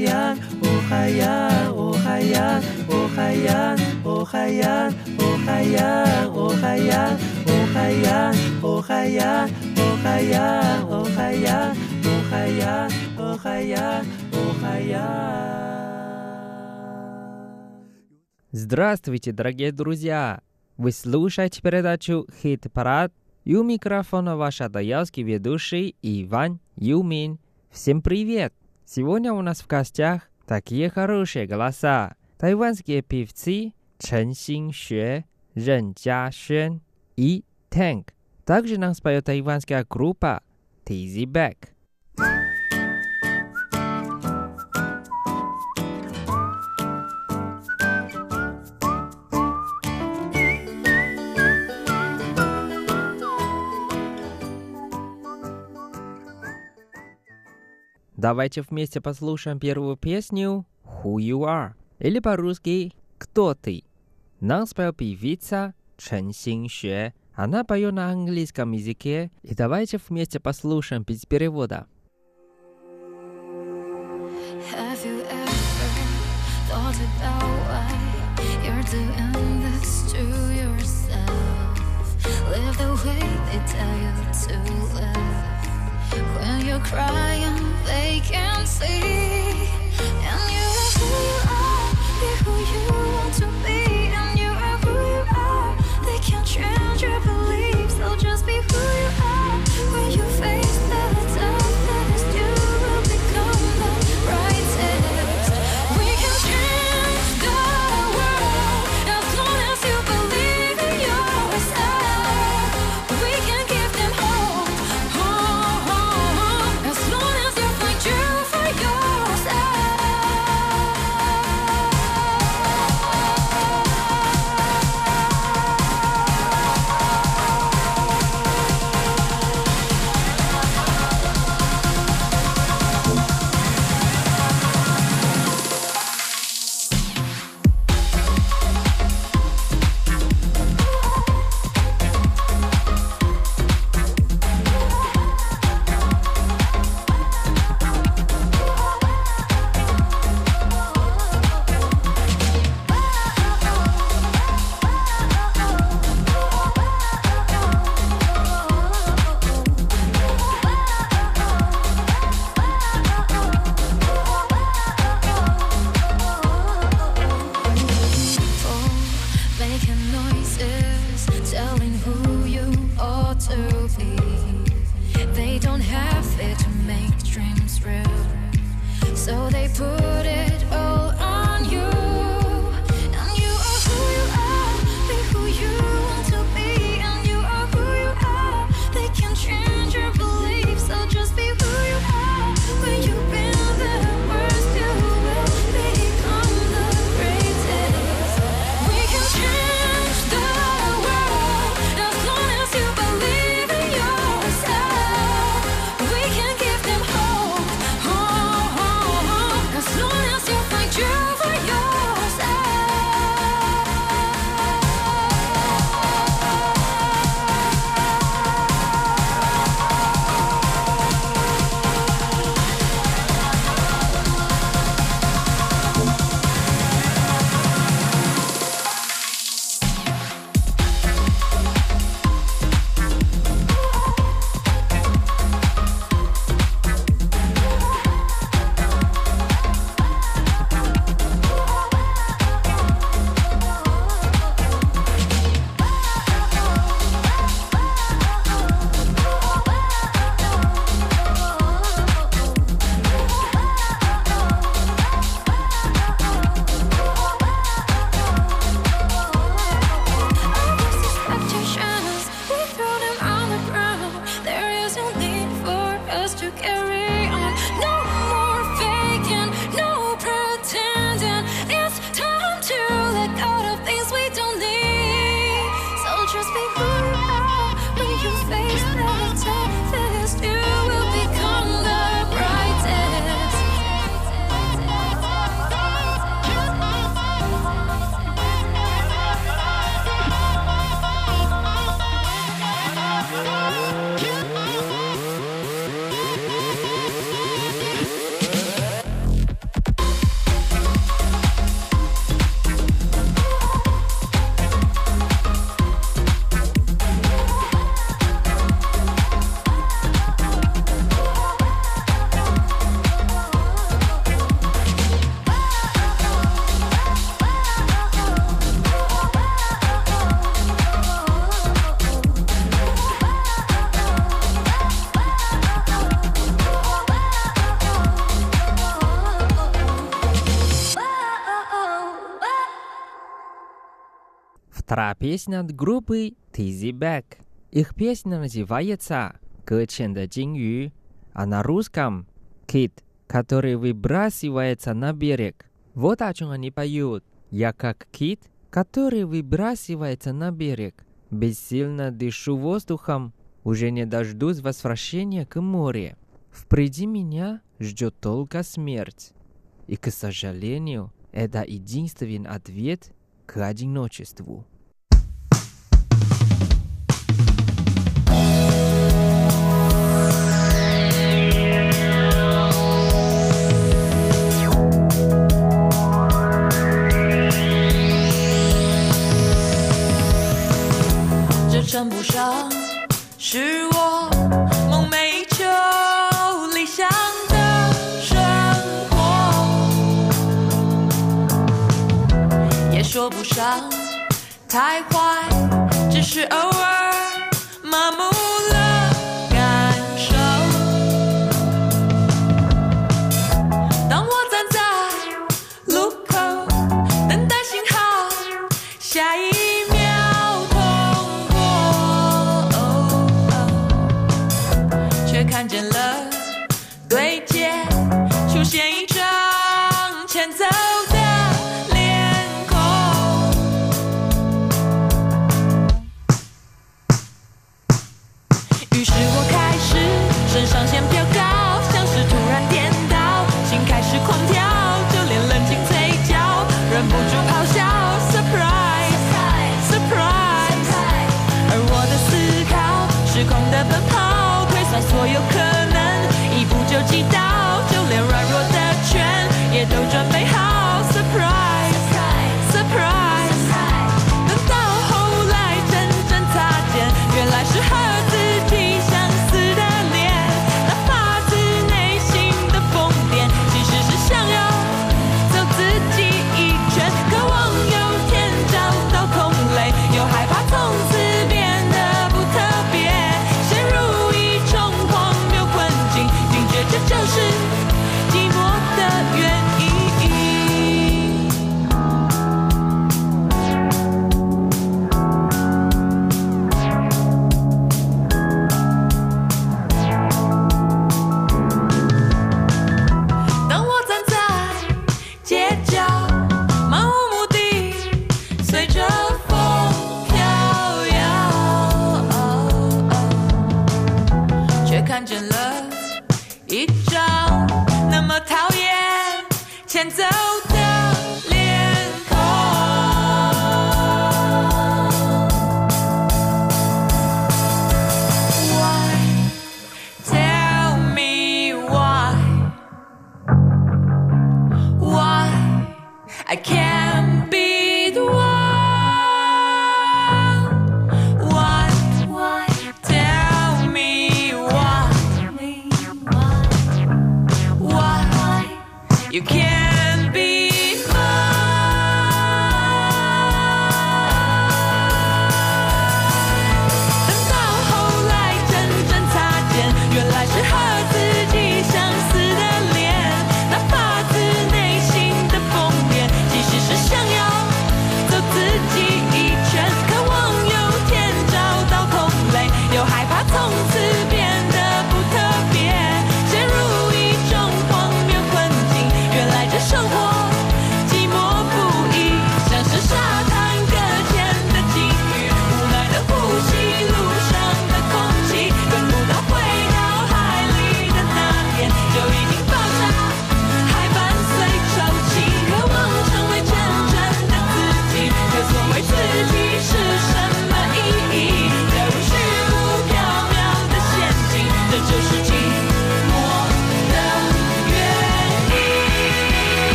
Охаян, Охаян, Охаян, Охаян, Охаян, Охаян, Охаян, Охаян, Охаян, Охаян, Охаян, Охаян, Охаян, Охаян. Здравствуйте, дорогие друзья! Вы слушаете передачу «Хит-парад» и у микрофона ваш адаялский ведущий Иван Юмин. Всем привет! Сегодня у нас в гостях такие хорошие голоса. Тайванские певцы Чен Синxue, Рен Jiaxuan и Tank. Также нам споет тайванская группа Tizzy Back. Давайте вместе послушаем первую песню Who You Are или по-русски Кто ты? Нам спел певица Чен Синxue. Она поет на английском языке, и давайте вместе послушаем без перевода. Have you ever thought about why you're doing this to yourself? Live the way they tell you to live. When you're crying, they can't see. And you're who you are, be who you want Вторая песня от группы Tizzy Back. Их песня называется «Кэчен да а на русском «Кит», который выбрасывается на берег. Вот о чем они поют. «Я как кит, который выбрасывается на берег. Бессильно дышу воздухом, уже не дождусь возвращения к морю. Впереди меня ждет только смерть. И, к сожалению, это единственный ответ, к одиночеству. Shair.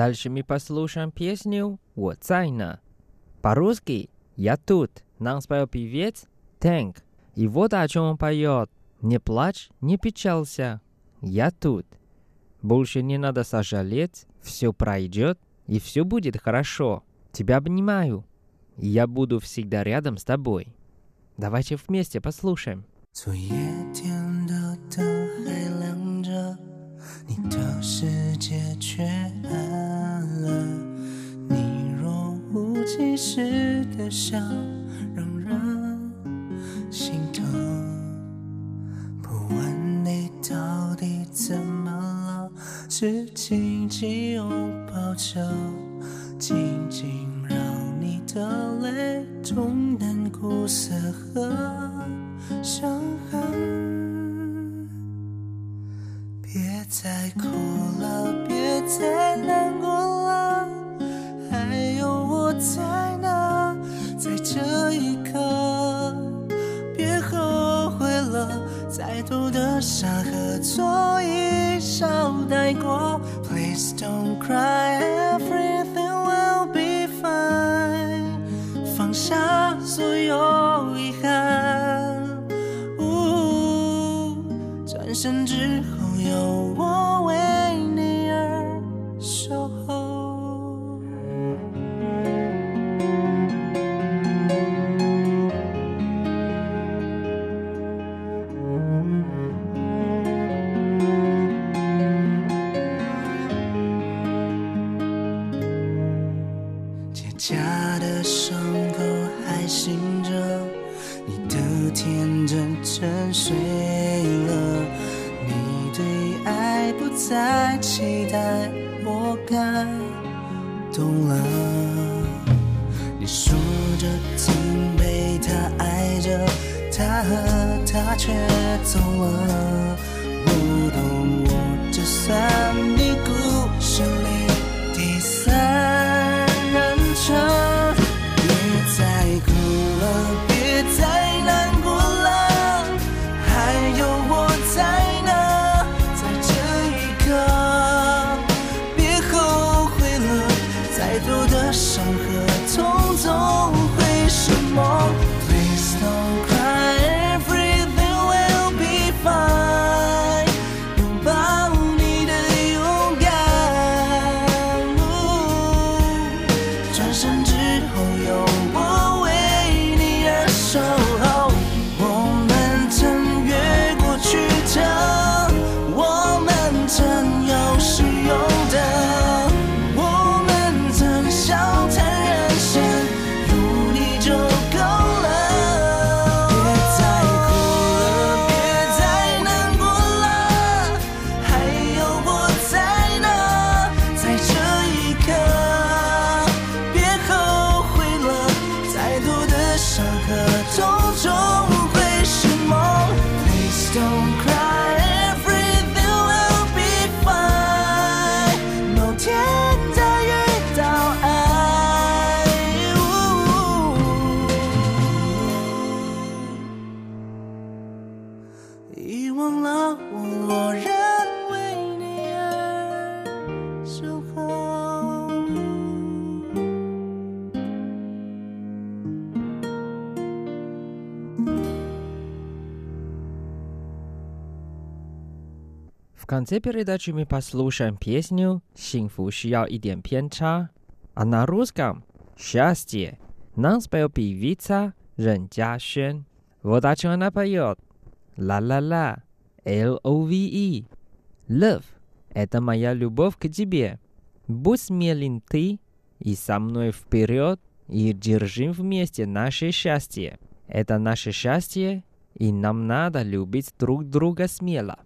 Дальше мы послушаем песню «Во Цайна». По-русски «Я тут» нам спел певец Тэнк. И вот о чем он поет. «Не плачь, не печалься, я тут». Больше не надо сожалеть, все пройдет и все будет хорошо. Тебя обнимаю, я буду всегда рядом с тобой. Давайте вместе послушаем. 昨夜天的灯还亮着。你的世界却暗了。你若无其事的笑，让人心疼。不问你到底怎么了，只紧紧拥抱着，静静让你的泪冲淡苦涩和伤痕。再哭了，别再难过了，还有我在呢，在这一刻，别后悔了，再多的伤和错一笑带过。Please don't cry, everything will be fine。放下所有遗憾。呜，转身之后有我该懂了。你说着曾被他爱着，他和她却走了。不懂我，就算你 конце передачи мы послушаем песню «Синфу 需要一点偏差», а на русском «Счастье» нам спел певица Рен Jiaxuan. Вот о чем она поет. Ла-ла-ла, L-O-V-E. Love – это моя любовь к тебе. Будь смелен ты и со мной вперед, и держим вместе наше счастье. Это наше счастье, и нам надо любить друг друга смело.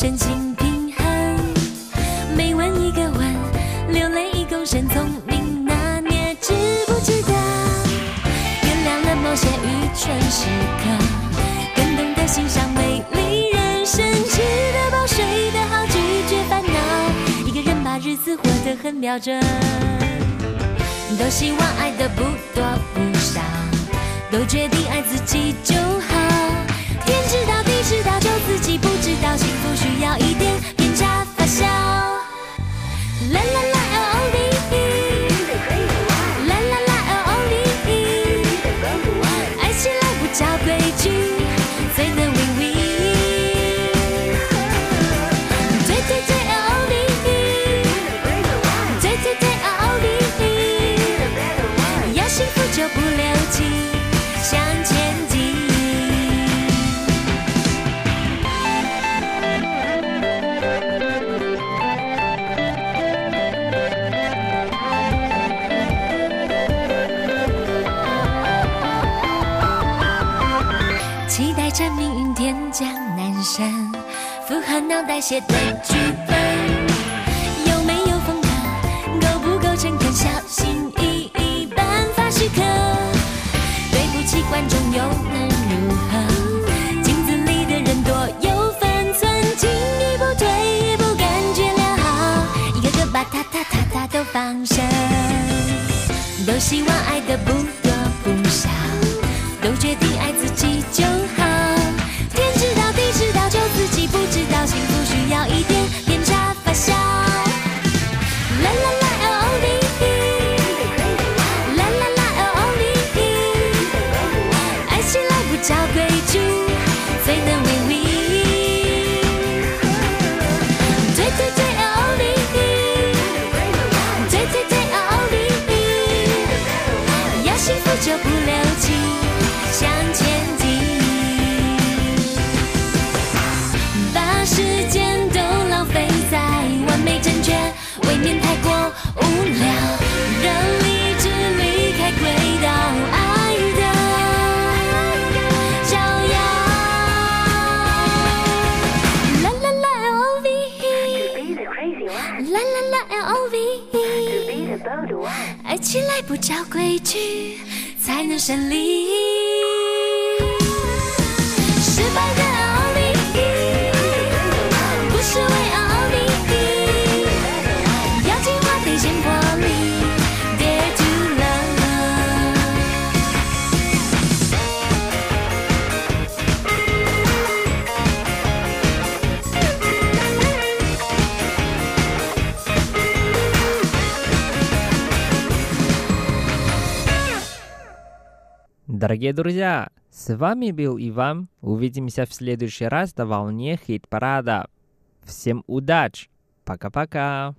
身心平衡，每吻一个吻，流泪一公升，聪明拿捏，知不知道？原谅了某些愚蠢时刻，更懂得欣赏美丽人生，吃得饱，睡得好，拒绝烦恼。一个人把日子过得很标准，都希望爱的不多不少，都决定爱自己就好。知道，就自己不知道，幸福需要一点偏差发酵。啦啦啦写的剧本。有没有风格？够不够诚恳？小心翼翼，颁发时刻。对不起观众又能如何？镜子里的人多有分寸，进一步退一步，感觉良好，一个个把他他他他都放生。都希望爱的不起来不找规矩，才能胜利。Дорогие друзья, с вами был Иван. Увидимся в следующий раз на волне хит-парада. Всем удачи! Пока-пока!